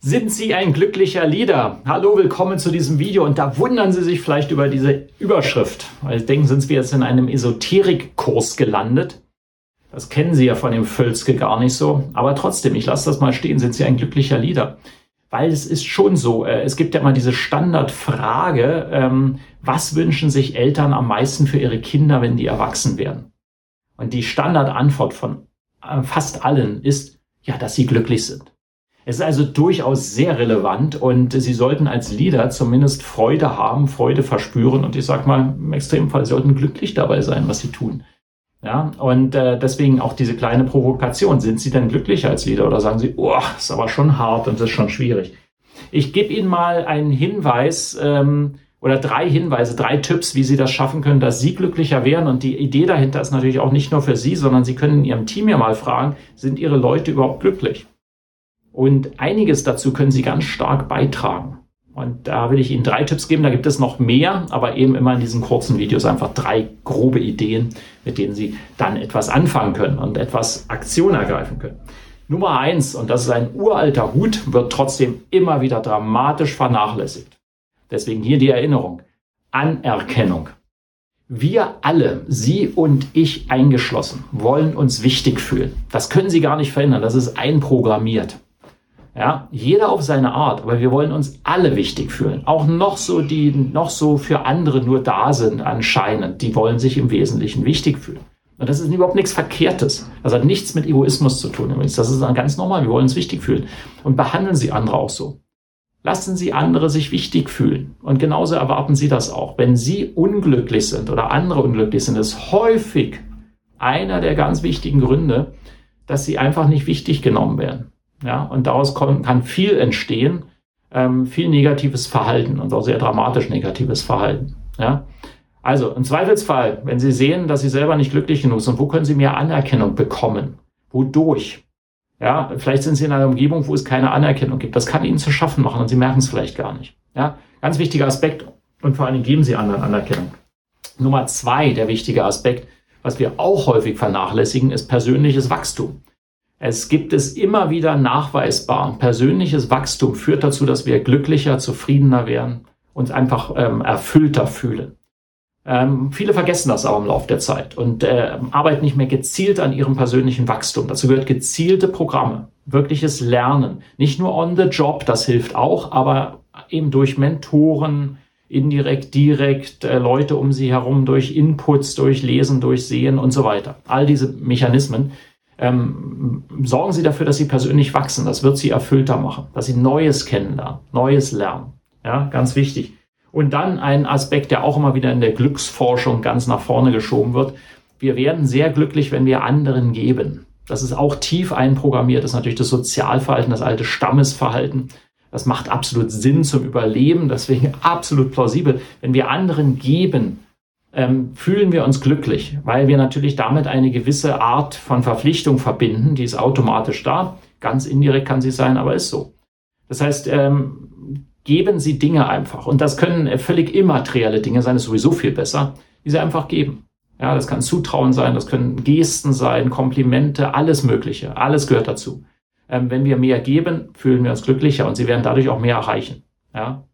Sind Sie ein glücklicher Leader? Hallo, willkommen zu diesem Video. Und da wundern Sie sich vielleicht über diese Überschrift. Weil denken, sind wir jetzt in einem Esoterikkurs gelandet? Das kennen Sie ja von dem Völzke gar nicht so. Aber trotzdem, ich lasse das mal stehen. Sind Sie ein glücklicher Leader? Weil es ist schon so, äh, es gibt ja mal diese Standardfrage, ähm, was wünschen sich Eltern am meisten für ihre Kinder, wenn die erwachsen werden? Und die Standardantwort von äh, fast allen ist, ja, dass sie glücklich sind. Es ist also durchaus sehr relevant und Sie sollten als Leader zumindest Freude haben, Freude verspüren und ich sag mal, im Extremfall sollten glücklich dabei sein, was Sie tun. Ja, und äh, deswegen auch diese kleine Provokation. Sind Sie denn glücklich als Leader oder sagen Sie, oh, ist aber schon hart und ist schon schwierig? Ich gebe Ihnen mal einen Hinweis ähm, oder drei Hinweise, drei Tipps, wie Sie das schaffen können, dass Sie glücklicher werden. Und die Idee dahinter ist natürlich auch nicht nur für Sie, sondern Sie können in Ihrem Team ja mal fragen, sind Ihre Leute überhaupt glücklich? Und einiges dazu können Sie ganz stark beitragen. Und da will ich Ihnen drei Tipps geben. Da gibt es noch mehr, aber eben immer in diesen kurzen Videos einfach drei grobe Ideen, mit denen Sie dann etwas anfangen können und etwas Aktion ergreifen können. Nummer eins, und das ist ein uralter Hut, wird trotzdem immer wieder dramatisch vernachlässigt. Deswegen hier die Erinnerung. Anerkennung. Wir alle, Sie und ich eingeschlossen, wollen uns wichtig fühlen. Das können Sie gar nicht verändern. Das ist einprogrammiert. Ja, jeder auf seine Art, aber wir wollen uns alle wichtig fühlen. Auch noch so, die noch so für andere nur da sind anscheinend, die wollen sich im Wesentlichen wichtig fühlen. Und das ist überhaupt nichts Verkehrtes. Das hat nichts mit Egoismus zu tun übrigens. Das ist ganz normal. Wir wollen uns wichtig fühlen. Und behandeln Sie andere auch so. Lassen Sie andere sich wichtig fühlen. Und genauso erwarten Sie das auch. Wenn Sie unglücklich sind oder andere unglücklich sind, ist häufig einer der ganz wichtigen Gründe, dass Sie einfach nicht wichtig genommen werden. Ja, und daraus kann, viel entstehen, ähm, viel negatives Verhalten und auch sehr dramatisch negatives Verhalten. Ja. Also im Zweifelsfall, wenn Sie sehen, dass Sie selber nicht glücklich genug sind, wo können Sie mehr Anerkennung bekommen? Wodurch? Ja, vielleicht sind Sie in einer Umgebung, wo es keine Anerkennung gibt. Das kann Ihnen zu schaffen machen und Sie merken es vielleicht gar nicht. Ja, ganz wichtiger Aspekt und vor allem geben Sie anderen Anerkennung. Nummer zwei, der wichtige Aspekt, was wir auch häufig vernachlässigen, ist persönliches Wachstum. Es gibt es immer wieder nachweisbar. Persönliches Wachstum führt dazu, dass wir glücklicher, zufriedener werden, uns einfach ähm, erfüllter fühlen. Ähm, viele vergessen das auch im Laufe der Zeit und äh, arbeiten nicht mehr gezielt an ihrem persönlichen Wachstum. Dazu gehört gezielte Programme, wirkliches Lernen. Nicht nur on the job, das hilft auch, aber eben durch Mentoren, indirekt, direkt, äh, Leute um sie herum, durch Inputs, durch Lesen, durch Sehen und so weiter. All diese Mechanismen ähm, sorgen Sie dafür, dass Sie persönlich wachsen. Das wird Sie erfüllter machen, dass Sie Neues kennenlernen, Neues lernen. Ja, ganz wichtig. Und dann ein Aspekt, der auch immer wieder in der Glücksforschung ganz nach vorne geschoben wird. Wir werden sehr glücklich, wenn wir anderen geben. Das ist auch tief einprogrammiert. Das ist natürlich das Sozialverhalten, das alte Stammesverhalten. Das macht absolut Sinn zum Überleben. Deswegen absolut plausibel. Wenn wir anderen geben, ähm, fühlen wir uns glücklich, weil wir natürlich damit eine gewisse Art von Verpflichtung verbinden, die ist automatisch da. Ganz indirekt kann sie sein, aber ist so. Das heißt, ähm, geben Sie Dinge einfach. Und das können völlig immaterielle Dinge sein, ist sowieso viel besser, die Sie einfach geben. Ja, das kann Zutrauen sein, das können Gesten sein, Komplimente, alles Mögliche. Alles gehört dazu. Ähm, wenn wir mehr geben, fühlen wir uns glücklicher und Sie werden dadurch auch mehr erreichen. Ja,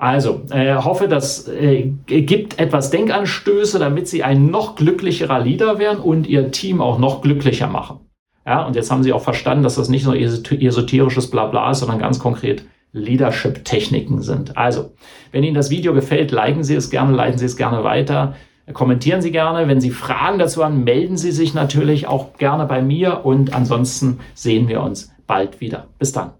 also, äh, hoffe, das äh, gibt etwas Denkanstöße, damit Sie ein noch glücklicherer Leader werden und Ihr Team auch noch glücklicher machen. Ja, und jetzt haben Sie auch verstanden, dass das nicht nur esoterisches Blabla ist, sondern ganz konkret Leadership-Techniken sind. Also, wenn Ihnen das Video gefällt, liken Sie es gerne, leiten Sie es gerne weiter, kommentieren Sie gerne. Wenn Sie Fragen dazu haben, melden Sie sich natürlich auch gerne bei mir und ansonsten sehen wir uns bald wieder. Bis dann.